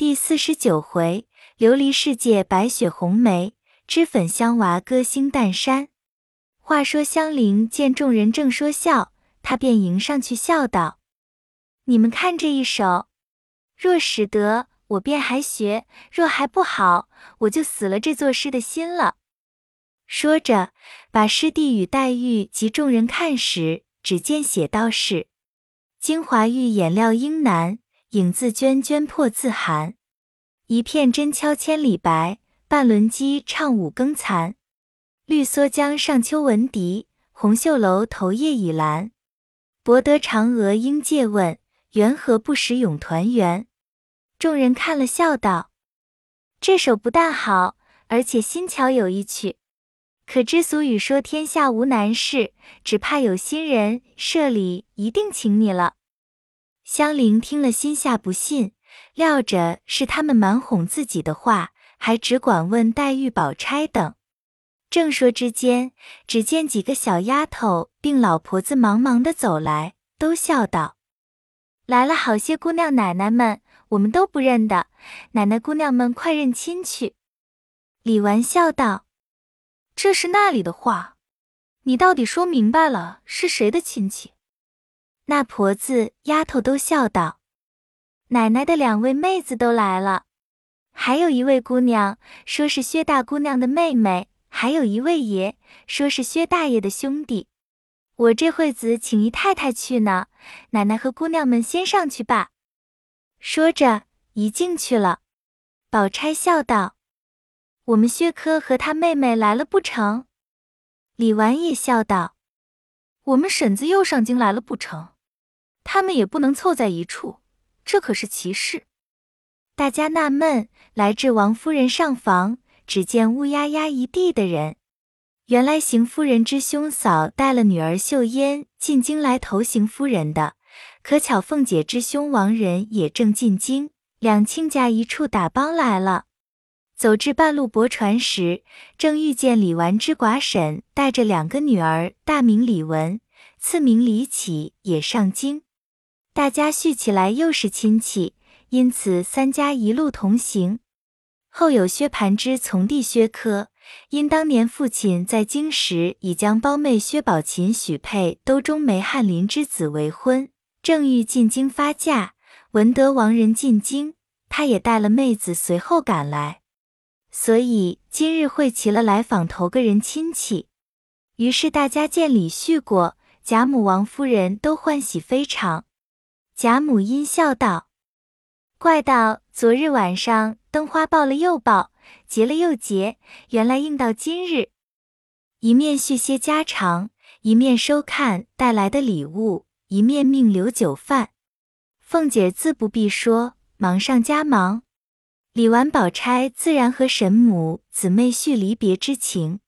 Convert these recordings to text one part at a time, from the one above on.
第四十九回，琉璃世界白雪红梅，脂粉香娃歌星诞山。话说香菱见众人正说笑，她便迎上去笑道：“你们看这一手，若使得，我便还学；若还不好，我就死了这作诗的心了。”说着，把诗递与黛玉及众人看时，只见写道是：“精华玉眼料英难。”影自娟娟破自寒，一片真敲千里白，半轮机唱五更残。绿蓑江上秋闻笛，红袖楼头夜已阑。博得嫦娥应借问，缘何不识咏团圆？众人看了，笑道：“这首不但好，而且新巧有一曲。可知俗语说天下无难事，只怕有心人，社里一定请你了。”香菱听了，心下不信，料着是他们蛮哄自己的话，还只管问黛玉、宝钗等。正说之间，只见几个小丫头并老婆子忙忙的走来，都笑道：“来了好些姑娘奶奶们，我们都不认得，奶奶姑娘们快认亲去。”李纨笑道：“这是那里的话，你到底说明白了是谁的亲戚？”那婆子、丫头都笑道：“奶奶的两位妹子都来了，还有一位姑娘说是薛大姑娘的妹妹，还有一位爷说是薛大爷的兄弟。我这会子请姨太太去呢，奶奶和姑娘们先上去吧。”说着，一进去了。宝钗笑道：“我们薛科和他妹妹来了不成？”李纨也笑道：“我们婶子又上京来了不成？”他们也不能凑在一处，这可是奇事。大家纳闷，来至王夫人上房，只见乌压压一地的人。原来邢夫人之兄嫂带了女儿秀烟进京来投邢夫人的，可巧凤姐之兄王仁也正进京，两亲家一处打帮来了。走至半路泊船时，正遇见李纨之寡婶带着两个女儿，大名李文，次名李启，也上京。大家叙起来又是亲戚，因此三家一路同行。后有薛蟠之从弟薛科，因当年父亲在京时已将胞妹薛宝琴许配都中梅翰林之子为婚，正欲进京发嫁，闻得王人进京，他也带了妹子随后赶来，所以今日会齐了来访头个人亲戚。于是大家见礼叙过，贾母、王夫人都欢喜非常。贾母阴笑道：“怪道昨日晚上灯花爆了又爆，结了又结，原来应到今日。”一面叙些家常，一面收看带来的礼物，一面命留酒饭。凤姐自不必说，忙上加忙。李纨、宝钗自然和沈母姊妹叙离别之情。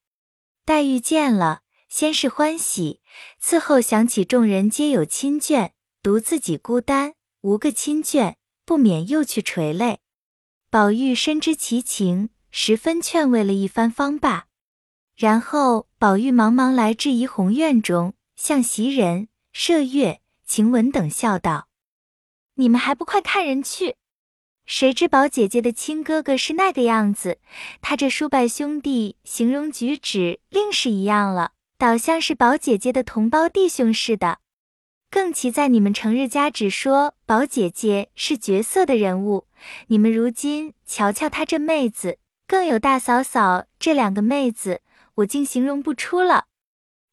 黛玉见了，先是欢喜，伺后想起众人皆有亲眷。独自己孤单，无个亲眷，不免又去垂泪。宝玉深知其情，十分劝慰了一番方罢。然后宝玉忙忙来至怡红院中，向袭人、麝月、晴雯等笑道：“你们还不快看人去！谁知宝姐姐的亲哥哥是那个样子，他这叔伯兄弟形容举止另是一样了，倒像是宝姐姐的同胞弟兄似的。”更奇在你们成日家只说宝姐姐是绝色的人物，你们如今瞧瞧她这妹子，更有大嫂嫂这两个妹子，我竟形容不出了。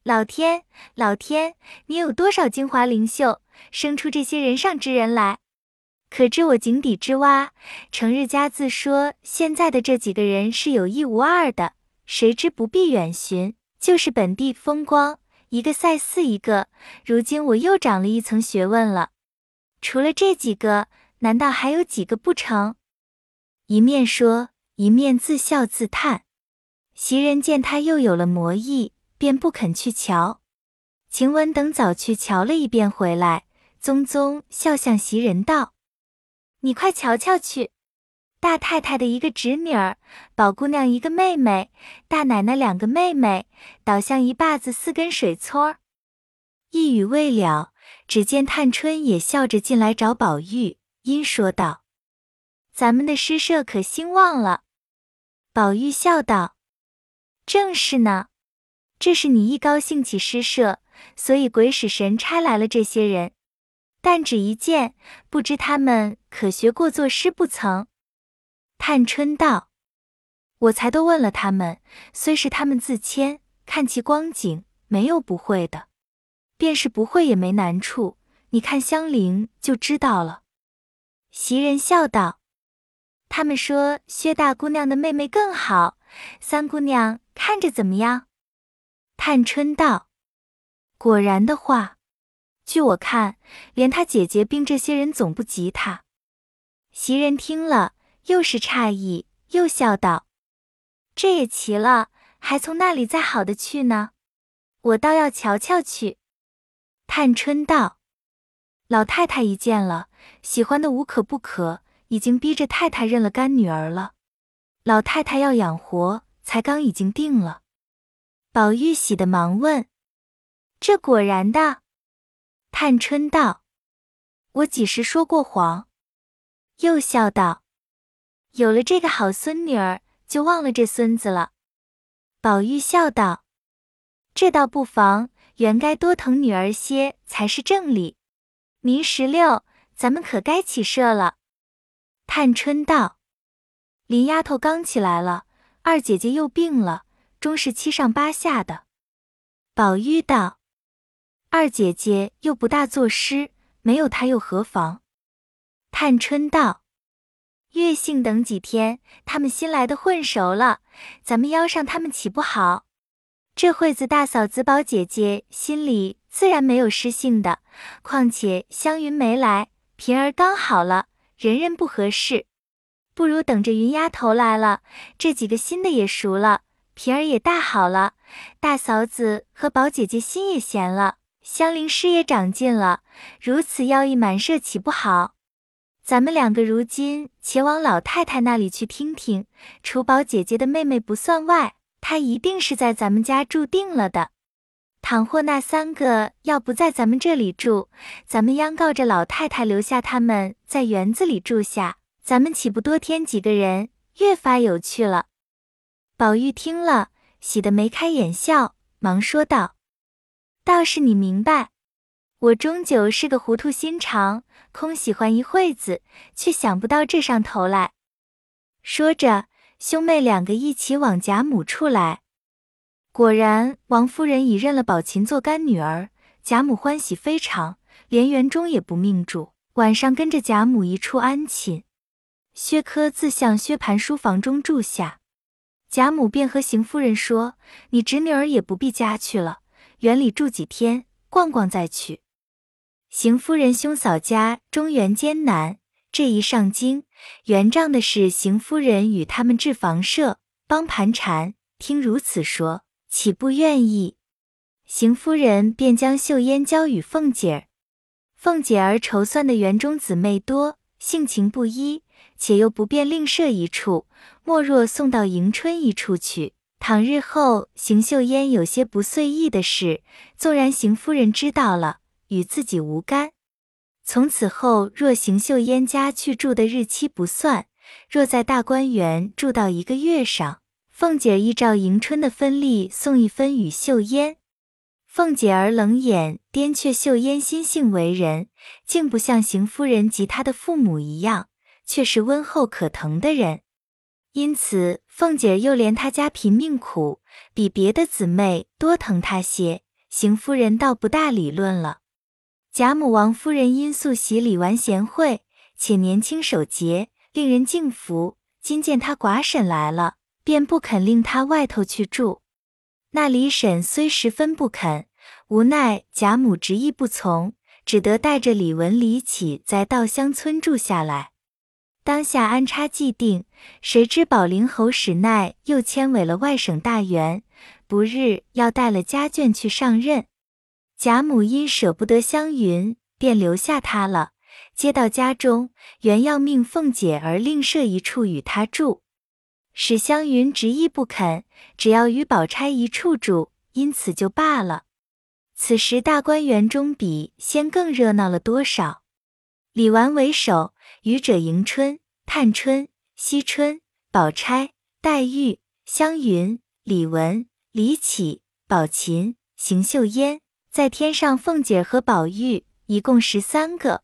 老天，老天，你有多少精华灵秀，生出这些人上之人来？可知我井底之蛙，成日家自说现在的这几个人是有一无二的，谁知不必远寻，就是本地风光。一个赛似一个，如今我又长了一层学问了。除了这几个，难道还有几个不成？一面说，一面自笑自叹。袭人见他又有了魔意，便不肯去瞧。晴雯等早去瞧了一遍回来，宗宗笑向袭人道：“你快瞧瞧去。”大太太的一个侄女儿，宝姑娘一个妹妹，大奶奶两个妹妹，倒像一坝子四根水村儿。一语未了，只见探春也笑着进来找宝玉，因说道：“咱们的诗社可兴旺了。宝玉笑道：“正是呢，这是你一高兴起诗社，所以鬼使神差来了这些人。但只一见，不知他们可学过作诗不曾？”探春道：“我才都问了他们，虽是他们自谦，看其光景，没有不会的。便是不会也没难处，你看香菱就知道了。”袭人笑道：“他们说薛大姑娘的妹妹更好，三姑娘看着怎么样？”探春道：“果然的话，据我看，连她姐姐并这些人总不及她。”袭人听了。又是诧异，又笑道：“这也奇了，还从那里再好的去呢？我倒要瞧瞧去。”探春道：“老太太一见了，喜欢的无可不可，已经逼着太太认了干女儿了。老太太要养活，才刚已经定了。”宝玉喜的忙问：“这果然的？”探春道：“我几时说过谎？”又笑道。有了这个好孙女儿，就忘了这孙子了。宝玉笑道：“这倒不妨，原该多疼女儿些才是正理。明十六，咱们可该起社了。”探春道：“林丫头刚起来了，二姐姐又病了，终是七上八下的。”宝玉道：“二姐姐又不大作诗，没有她又何妨？”探春道。月幸等几天，他们新来的混熟了，咱们邀上他们岂不好？这会子大嫂子宝姐姐心里自然没有失性的，况且湘云没来，平儿刚好了，人人不合适，不如等着云丫头来了，这几个新的也熟了，平儿也大好了，大嫂子和宝姐姐心也闲了，香菱诗也长进了，如此要一满社岂不好？咱们两个如今且往老太太那里去听听，除宝姐姐的妹妹不算外，她一定是在咱们家住定了的。倘或那三个要不在咱们这里住，咱们央告着老太太留下他们在园子里住下，咱们岂不多添几个人，越发有趣了？宝玉听了，喜得眉开眼笑，忙说道：“倒是你明白。”我终究是个糊涂心肠，空喜欢一会子，却想不到这上头来。说着，兄妹两个一起往贾母处来。果然，王夫人已认了宝琴做干女儿，贾母欢喜非常，连园中也不命住，晚上跟着贾母一处安寝。薛科自向薛蟠书房中住下，贾母便和邢夫人说：“你侄女儿也不必家去了，园里住几天，逛逛再去。”邢夫人兄嫂家中原艰难，这一上京，原仗的是邢夫人与他们置房舍，帮盘缠。听如此说，岂不愿意？邢夫人便将秀烟交与凤姐儿。凤姐儿筹算的园中姊妹多，性情不一，且又不便另设一处，莫若送到迎春一处去。倘日后邢秀烟有些不遂意的事，纵然邢夫人知道了。与自己无干。从此后，若邢秀烟家去住的日期不算，若在大观园住到一个月上，凤姐依照迎春的分例送一分与秀烟。凤姐儿冷眼颠却秀烟心性为人，竟不像邢夫人及她的父母一样，却是温厚可疼的人。因此，凤姐又怜她家贫命苦，比别的姊妹多疼她些。邢夫人倒不大理论了。贾母、王夫人因素喜礼完贤惠，且年轻守节，令人敬服。今见他寡婶来了，便不肯令他外头去住。那李婶虽十分不肯，无奈贾母执意不从，只得带着李文、李启在稻香村住下来。当下安插既定，谁知宝林侯史奈又迁委了外省大员，不日要带了家眷去上任。贾母因舍不得湘云，便留下她了。接到家中，原要命凤姐儿另设一处与她住，史湘云执意不肯，只要与宝钗一处住，因此就罢了。此时大观园中比先更热闹了多少？李纨为首，愚者迎春，探春、惜春、宝钗、黛玉、湘云、李文、李绮、宝琴、邢岫烟，在天上凤姐和宝玉，一共十三个。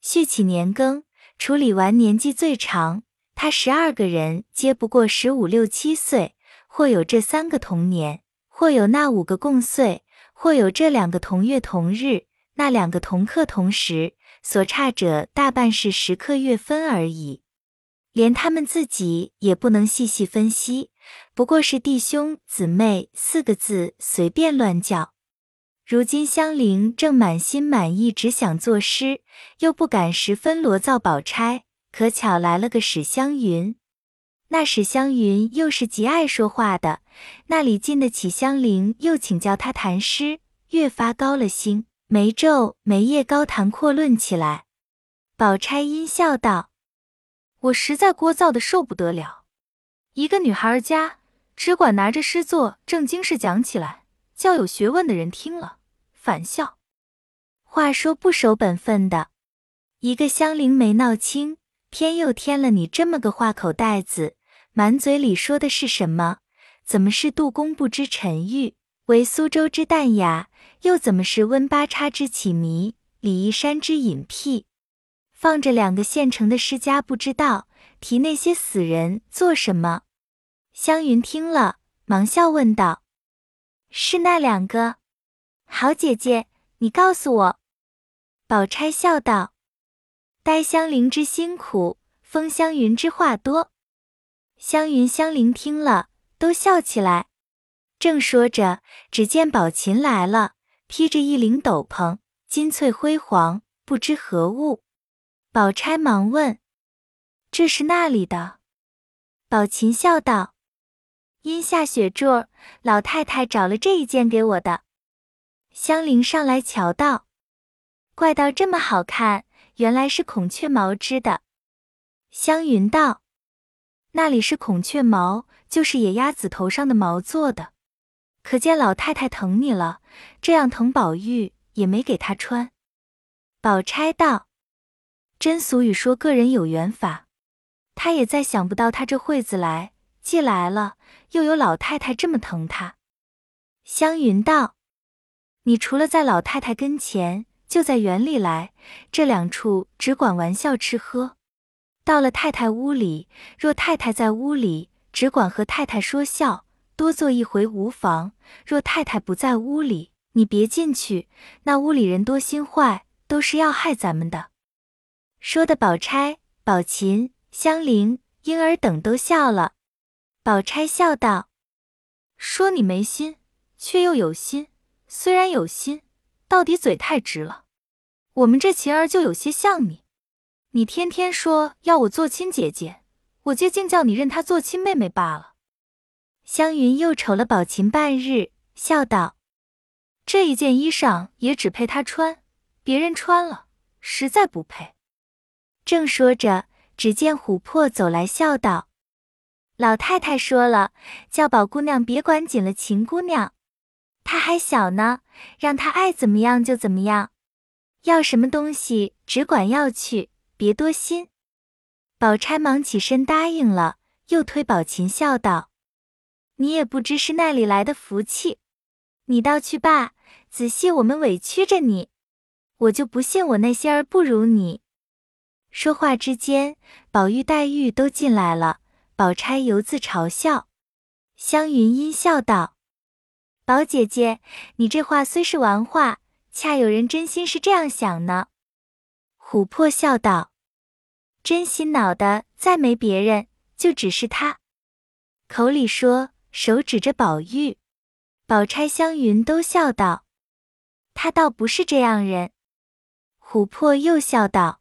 续起年庚，处理完年纪最长，他十二个人皆不过十五六七岁，或有这三个同年，或有那五个共岁，或有这两个同月同日，那两个同刻同时，所差者大半是时刻月分而已。连他们自己也不能细细分析，不过是弟兄姊妹四个字随便乱叫。如今香菱正满心满意，只想作诗，又不敢十分罗造宝钗，可巧来了个史湘云。那史湘云又是极爱说话的，那里禁得起香菱，又请教他谈诗，越发高了兴，没昼没夜高谈阔论起来。宝钗阴笑道。我实在聒噪的受不得了，一个女孩家只管拿着诗作正经事讲起来，叫有学问的人听了反笑。话说不守本分的，一个香菱没闹清，偏又添了你这么个话口袋子，满嘴里说的是什么？怎么是杜工部之沉郁，为苏州之淡雅？又怎么是温八叉之起迷，李义山之隐僻？放着两个现成的诗家不知道提那些死人做什么？湘云听了，忙笑问道：“是那两个？好姐姐，你告诉我。”宝钗笑道：“待香菱之辛苦，封湘云之话多。”湘云、香菱听了，都笑起来。正说着，只见宝琴来了，披着一领斗篷，金翠辉煌，不知何物。宝钗忙问：“这是那里的？”宝琴笑道：“因下雪柱，老太太找了这一件给我的。”香菱上来瞧道：“怪道这么好看，原来是孔雀毛织的。”湘云道：“那里是孔雀毛，就是野鸭子头上的毛做的。可见老太太疼你了，这样疼宝玉也没给他穿。”宝钗道。真俗语说个人有缘法，他也再想不到他这会子来，既来了，又有老太太这么疼他。湘云道：“你除了在老太太跟前，就在园里来，这两处只管玩笑吃喝。到了太太屋里，若太太在屋里，只管和太太说笑，多坐一回无妨；若太太不在屋里，你别进去，那屋里人多心坏，都是要害咱们的。”说的宝钗、宝琴、香菱、莺儿等都笑了。宝钗笑道：“说你没心，却又有心；虽然有心，到底嘴太直了。我们这琴儿就有些像你，你天天说要我做亲姐姐，我就竟叫你认她做亲妹妹罢了。”湘云又瞅了宝琴半日，笑道：“这一件衣裳也只配她穿，别人穿了，实在不配。”正说着，只见琥珀走来，笑道：“老太太说了，叫宝姑娘别管紧了秦姑娘，他还小呢，让他爱怎么样就怎么样，要什么东西只管要去，别多心。”宝钗忙起身答应了，又推宝琴笑道：“你也不知是那里来的福气，你倒去罢，仔细我们委屈着你，我就不信我那些儿不如你。”说话之间，宝玉、黛玉都进来了。宝钗犹自嘲笑，湘云阴笑道：“宝姐姐，你这话虽是玩话，恰有人真心是这样想呢。”琥珀笑道：“真心恼的再没别人，就只是他。”口里说，手指着宝玉。宝钗、湘云都笑道：“他倒不是这样人。”琥珀又笑道。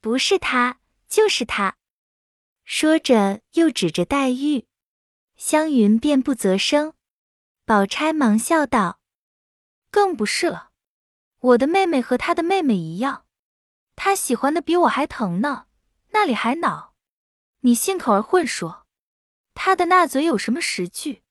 不是他，就是他。说着，又指着黛玉，湘云便不择声。宝钗忙笑道：“更不是了，我的妹妹和她的妹妹一样，她喜欢的比我还疼呢，那里还恼？你信口而混说，她的那嘴有什么实据？”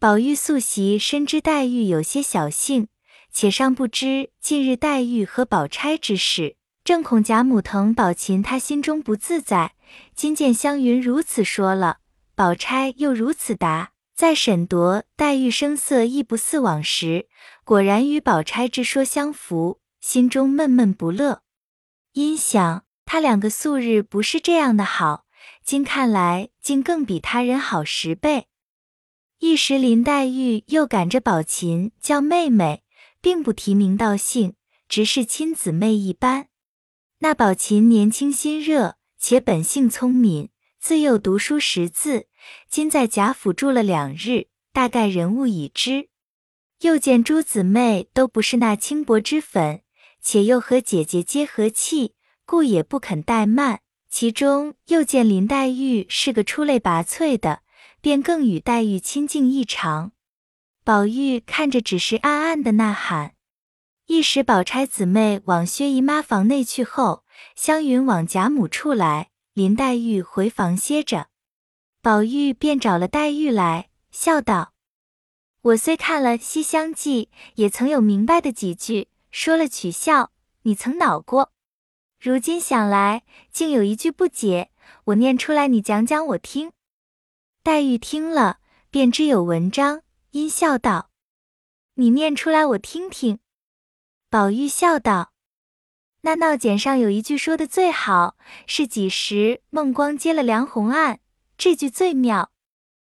宝玉素习深知黛玉有些小性，且尚不知近日黛玉和宝钗之事。正恐贾母疼宝琴，他心中不自在。今见湘云如此说了，宝钗又如此答，在审夺黛玉声色亦不似往时，果然与宝钗之说相符，心中闷闷不乐。因想他两个素日不是这样的好，今看来竟更比他人好十倍。一时林黛玉又赶着宝琴叫妹妹，并不提名道姓，直是亲姊妹一般。那宝琴年轻心热，且本性聪敏，自幼读书识字。今在贾府住了两日，大概人物已知。又见诸姊妹都不是那轻薄之粉，且又和姐姐皆和气，故也不肯怠慢。其中又见林黛玉是个出类拔萃的，便更与黛玉亲近异常。宝玉看着，只是暗暗的呐喊。一时，宝钗姊妹往薛姨妈房内去后，湘云往贾母处来，林黛玉回房歇着。宝玉便找了黛玉来，笑道：“我虽看了《西厢记》，也曾有明白的几句，说了取笑，你曾恼过。如今想来，竟有一句不解，我念出来，你讲讲我听。”黛玉听了，便知有文章，因笑道：“你念出来，我听听。”宝玉笑道：“那闹简上有一句说的最好，是几时孟光接了梁鸿案，这句最妙。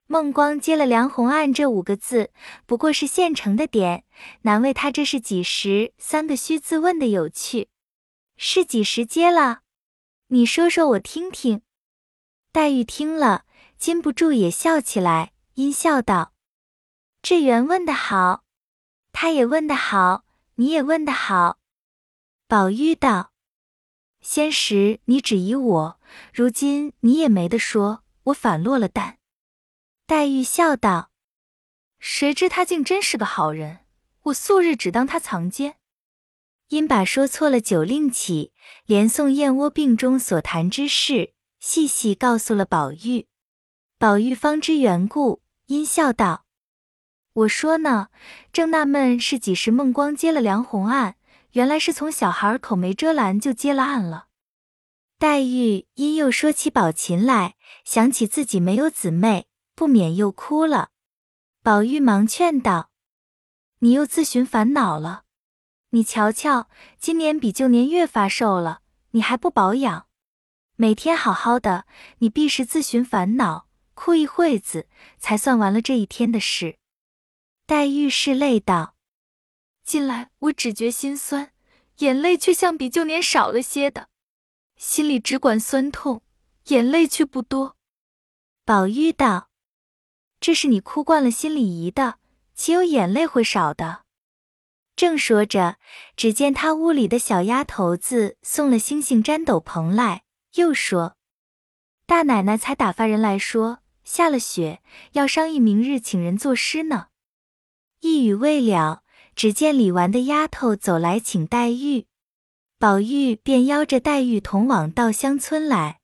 孟光接了梁鸿案这五个字，不过是现成的点，难为他这是几时三个虚字问的有趣。是几时接了？你说说我听听。”黛玉听了，禁不住也笑起来，因笑道：“这原问的好，他也问的好。”你也问得好，宝玉道：“先时你只疑我，如今你也没得说，我反落了蛋。”黛玉笑道：“谁知他竟真是个好人，我素日只当他藏奸。”因把说错了酒令起，连送燕窝病中所谈之事，细细告诉了宝玉。宝玉方知缘故，因笑道。我说呢，正纳闷是几时孟光接了梁红案，原来是从小孩口没遮拦就接了案了。黛玉因又说起宝琴来，想起自己没有姊妹，不免又哭了。宝玉忙劝道：“你又自寻烦恼了。你瞧瞧，今年比旧年越发瘦了，你还不保养？每天好好的，你必是自寻烦恼，哭一会子，才算完了这一天的事。”黛玉拭泪道：“近来我只觉心酸，眼泪却像比旧年少了些的，心里只管酸痛，眼泪却不多。”宝玉道：“这是你哭惯了，心里疑的，岂有眼泪会少的？”正说着，只见他屋里的小丫头子送了星星毡斗篷来，又说：“大奶奶才打发人来说，下了雪，要商议明日请人作诗呢。”一语未了，只见李纨的丫头走来请黛玉，宝玉便邀着黛玉同往稻香村来。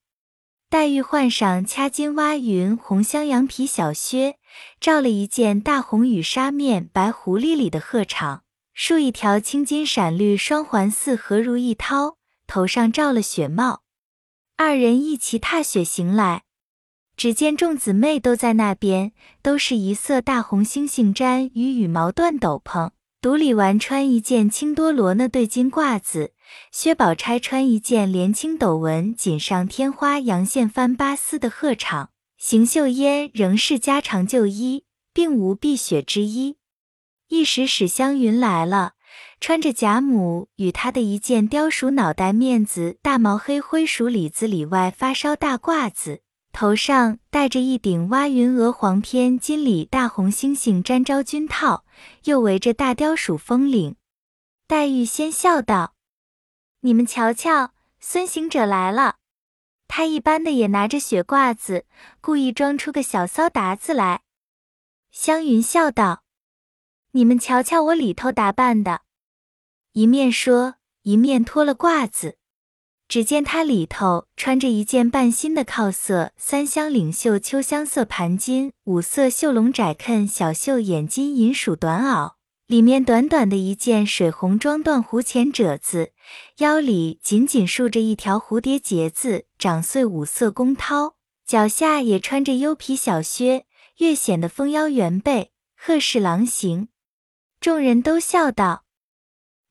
黛玉换上掐金挖云红香羊皮小靴，罩了一件大红羽纱面白狐狸里的鹤氅，束一条青金闪绿双环四合如意绦，头上罩了雪帽，二人一齐踏雪行来。只见众姊妹都在那边，都是一色大红星星毡与羽毛缎斗篷，独李纨穿一件青多罗呢对金褂子，薛宝钗穿一件连青斗纹锦上添花阳线翻巴丝的鹤氅，邢岫烟仍是家常旧衣，并无避雪之衣。一时史湘云来了，穿着贾母与她的一件貂鼠脑袋面子大毛黑灰鼠里子里外发烧大褂子。头上戴着一顶挖云鹅黄片金里大红星星毡昭君套，又围着大雕鼠风领。黛玉先笑道：“你们瞧瞧，孙行者来了。他一般的也拿着雪褂子，故意装出个小骚达子来。”湘云笑道：“你们瞧瞧我里头打扮的。”一面说，一面脱了褂子。只见他里头穿着一件半新的靠色三香领袖秋香色盘金五色绣龙窄衬小袖眼金银鼠短袄，里面短短的一件水红装缎弧前褶子，腰里紧紧束着一条蝴蝶结子，掌穗五色宫绦，脚下也穿着优皮小靴，越显得丰腰圆背，鹤视狼形。众人都笑道：“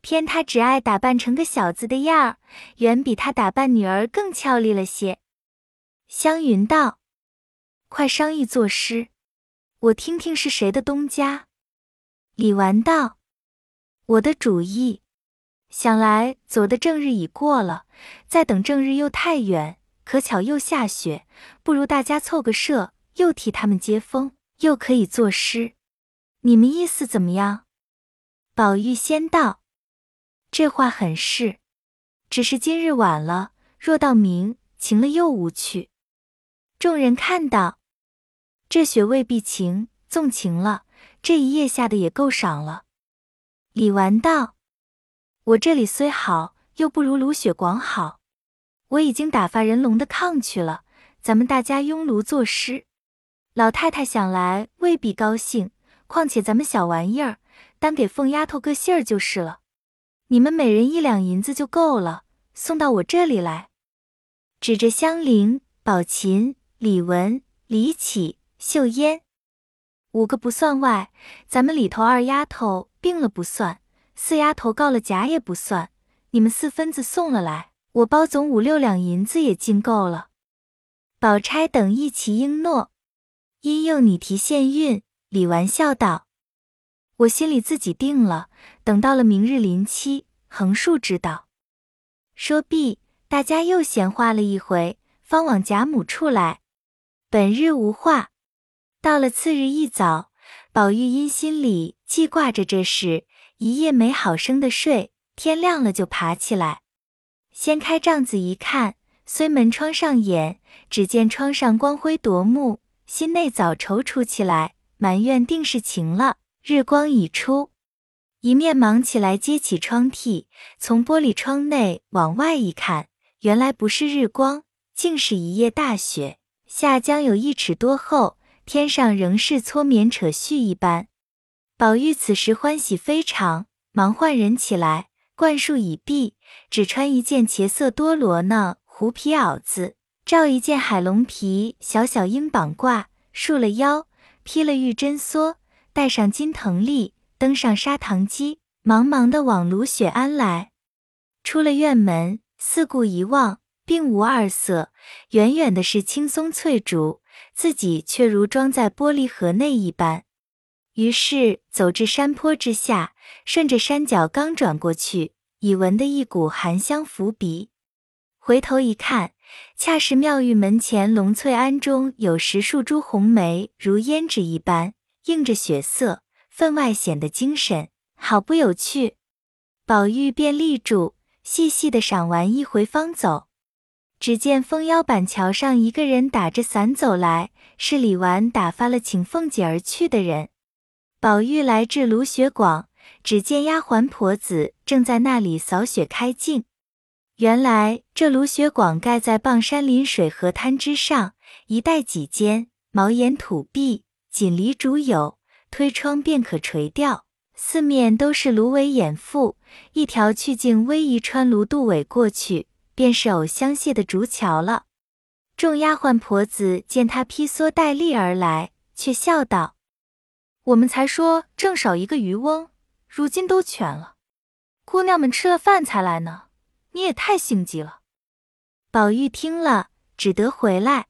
偏他只爱打扮成个小子的样儿，远比他打扮女儿更俏丽了些。”湘云道：“快商议作诗，我听听是谁的东家。”李纨道：“我的主意，想来走的正日已过了，再等正日又太远，可巧又下雪，不如大家凑个社，又替他们接风，又可以作诗。你们意思怎么样？”宝玉先道：“这话很是，只是今日晚了，若到明晴了又无趣。”众人看到这雪未必晴，纵晴了。这一夜下的也够赏了。李纨道：“我这里虽好，又不如芦雪广好。我已经打发人龙的炕去了，咱们大家拥炉作诗。老太太想来未必高兴，况且咱们小玩意儿，单给凤丫头个信儿就是了。你们每人一两银子就够了，送到我这里来。”指着香菱、宝琴、李文、李绮、秀烟。五个不算外，咱们里头二丫头病了不算，四丫头告了假也不算。你们四分子送了来，我包总五六两银子也尽够了。宝钗等一齐应诺，因又你提现运。李纨笑道：“我心里自己定了，等到了明日临期，横竖知道。”说毕，大家又闲话了一回，方往贾母处来。本日无话。到了次日一早，宝玉因心里记挂着这事，一夜没好生的睡。天亮了就爬起来，掀开帐子一看，虽门窗上掩，只见窗上光辉夺目，心内早踌躇起来，埋怨定是晴了，日光已出。一面忙起来揭起窗屉，从玻璃窗内往外一看，原来不是日光，竟是一夜大雪，下将有一尺多厚。天上仍是搓棉扯絮一般，宝玉此时欢喜非常，忙唤人起来，灌漱已毕，只穿一件茄色多罗呢狐皮袄子，罩一件海龙皮小小鹰膀褂，束了腰，披了玉针梭，戴上金藤笠，登上砂糖机，忙忙的往芦雪庵来。出了院门，四顾一望，并无二色，远远的是青松翠竹。自己却如装在玻璃盒内一般，于是走至山坡之下，顺着山脚刚转过去，已闻得一股寒香拂鼻。回头一看，恰是妙玉门前龙翠庵中有十数株红梅，如胭脂一般，映着雪色，分外显得精神，好不有趣。宝玉便立住，细细的赏玩一回，方走。只见封腰板桥上一个人打着伞走来，是李纨打发了请凤姐而去的人。宝玉来至芦雪广，只见丫鬟婆子正在那里扫雪开镜。原来这芦雪广盖在傍山临水河滩之上，一带几间，茅檐土壁，紧篱竹有，推窗便可垂钓。四面都是芦苇掩覆，一条去径逶迤穿芦渡苇过去。便是藕香榭的竹桥了。众丫鬟婆子见他披蓑戴笠而来，却笑道：“我们才说正少一个渔翁，如今都全了。姑娘们吃了饭才来呢，你也太性急了。”宝玉听了，只得回来。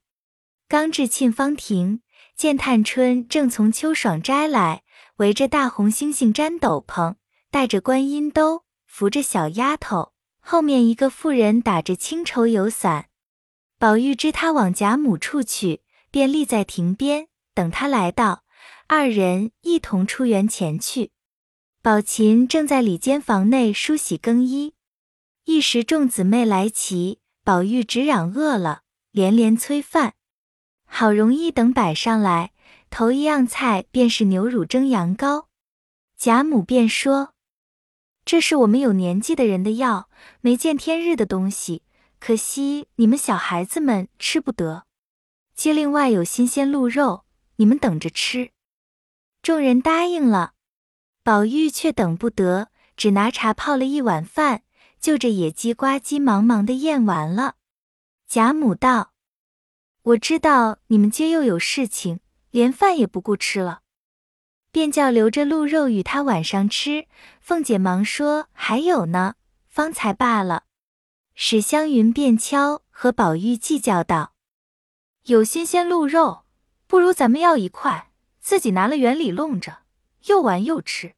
刚至沁芳亭，见探春正从秋爽斋来，围着大红猩猩毡斗篷，戴着观音兜，扶着小丫头。后面一个妇人打着青绸油伞，宝玉知他往贾母处去，便立在亭边等他来到，二人一同出园前去。宝琴正在里间房内梳洗更衣，一时众姊妹来齐，宝玉只嚷饿了，连连催饭。好容易等摆上来，头一样菜便是牛乳蒸羊羔，贾母便说。这是我们有年纪的人的药，没见天日的东西，可惜你们小孩子们吃不得。接另外有新鲜鹿肉，你们等着吃。众人答应了。宝玉却等不得，只拿茶泡了一碗饭，就着野鸡呱唧忙忙的咽完了。贾母道：“我知道你们今又有事情，连饭也不顾吃了，便叫留着鹿肉与他晚上吃。”凤姐忙说：“还有呢，方才罢了。”史湘云便敲和宝玉计较道：“有新鲜鹿肉，不如咱们要一块，自己拿了园里弄着，又玩又吃。”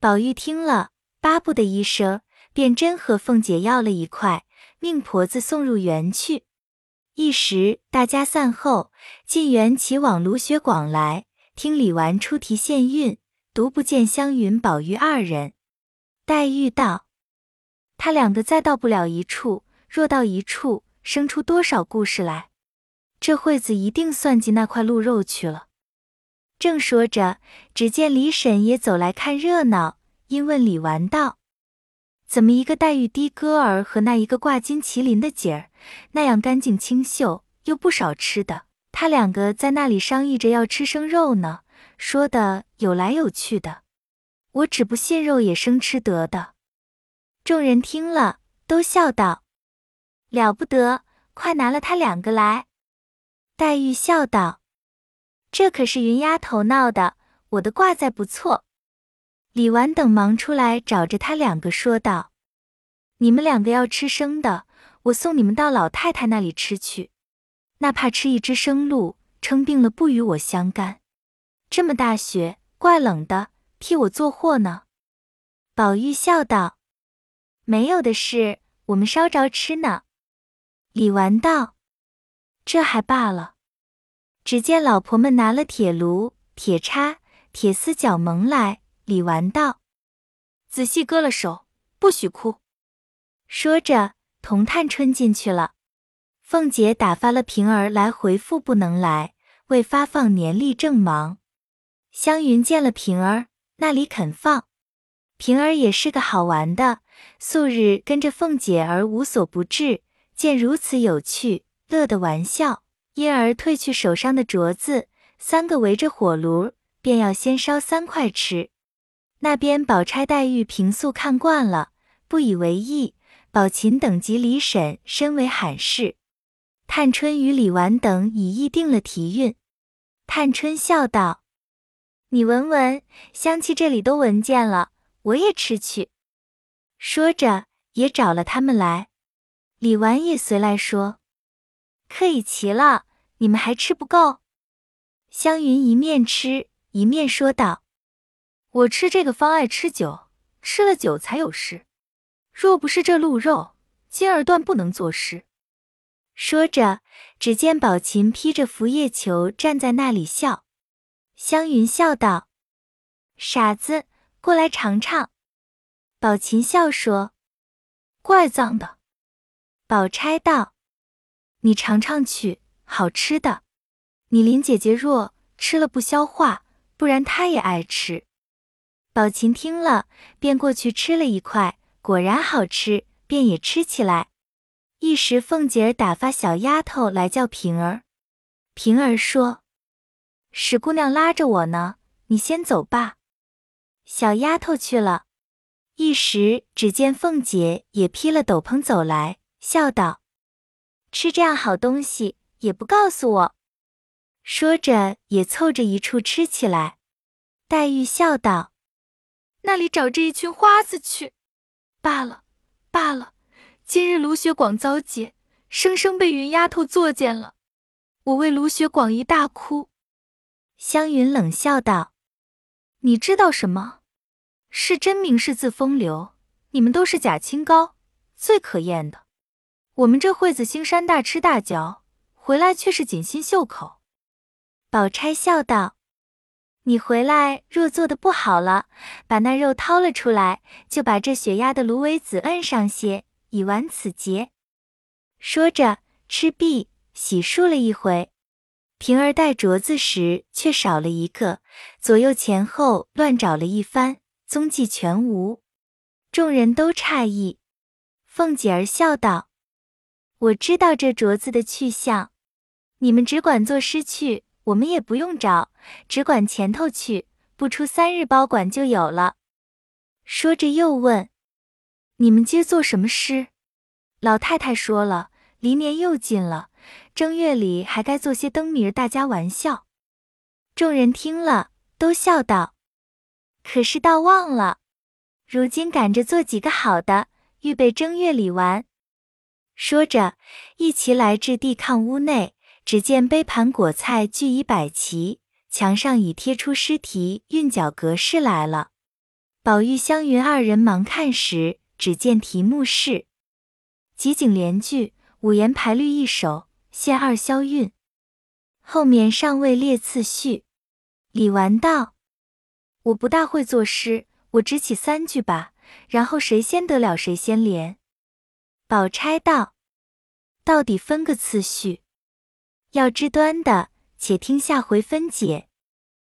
宝玉听了，巴不得一声，便真和凤姐要了一块，命婆子送入园去。一时大家散后，进园齐往芦雪广来，听李纨出题献韵，独不见湘云、宝玉二人。黛玉道：“他两个再到不了一处，若到一处，生出多少故事来？这会子一定算计那块鹿肉去了。”正说着，只见李婶也走来看热闹，因问李纨道：“怎么一个黛玉的哥儿和那一个挂金麒麟的姐儿，那样干净清秀，又不少吃的？他两个在那里商议着要吃生肉呢，说的有来有去的。我只不信肉也生吃得的。”众人听了，都笑道：“了不得，快拿了他两个来。”黛玉笑道。这可是云丫头闹的，我的挂在不错。李纨等忙出来找着他两个说道：“你们两个要吃生的，我送你们到老太太那里吃去。那怕吃一只生鹿，撑病了不与我相干。这么大雪，怪冷的，替我做货呢。”宝玉笑道：“没有的事，我们烧着吃呢。”李纨道：“这还罢了。”只见老婆们拿了铁炉、铁叉、铁丝脚蒙来。李纨道：“仔细割了手，不许哭。”说着，同探春进去了。凤姐打发了平儿来回复不能来，为发放年例正忙。湘云见了平儿，那里肯放。平儿也是个好玩的，素日跟着凤姐儿无所不至，见如此有趣，乐得玩笑。因而褪去手上的镯子，三个围着火炉，便要先烧三块吃。那边宝钗、黛玉平素看惯了，不以为意。宝琴等及李婶身为罕事，探春与李纨等已议定了题韵。探春笑道：“你闻闻，香气这里都闻见了，我也吃去。”说着也找了他们来。李纨也随来说。客已齐了，你们还吃不够？湘云一面吃一面说道：“我吃这个方爱吃酒，吃了酒才有事。若不是这鹿肉，今儿断不能作诗。”说着，只见宝琴披着拂叶裘站在那里笑。湘云笑道：“傻子，过来尝尝。”宝琴笑说：“怪脏的。”宝钗道。你尝尝去，好吃的。你林姐姐若吃了不消化，不然她也爱吃。宝琴听了，便过去吃了一块，果然好吃，便也吃起来。一时凤姐儿打发小丫头来叫平儿，平儿说：“史姑娘拉着我呢，你先走吧。”小丫头去了。一时只见凤姐也披了斗篷走来，笑道。吃这样好东西也不告诉我，说着也凑着一处吃起来。黛玉笑道：“那里找这一群花子去？罢了，罢了。今日卢雪广遭劫，生生被云丫头作践了。我为卢雪广一大哭。”湘云冷笑道：“你知道什么？是真名是字风流，你们都是假清高，最可厌的。”我们这会子兴山大吃大嚼，回来却是锦心绣口。宝钗笑道：“你回来若做的不好了，把那肉掏了出来，就把这雪压的芦苇子摁上些，以完此劫。”说着，赤壁，洗漱了一回。平儿带镯子时，却少了一个，左右前后乱找了一番，踪迹全无。众人都诧异。凤姐儿笑道。我知道这镯子的去向，你们只管作诗去，我们也不用找，只管前头去，不出三日，包管就有了。说着又问：“你们今做什么诗？”老太太说了：“离年又近了，正月里还该做些灯谜儿，大家玩笑。”众人听了，都笑道：“可是倒忘了，如今赶着做几个好的，预备正月里玩。”说着，一齐来至地炕屋内，只见杯盘果菜俱已摆齐，墙上已贴出诗题韵脚格式来了。宝玉、湘云二人忙看时，只见题目是“集景联句，五言排律一首，现二消韵”，后面尚未列次序。李纨道：“我不大会作诗，我只起三句吧，然后谁先得了谁先联。”宝钗道：“到底分个次序，要知端的，且听下回分解。”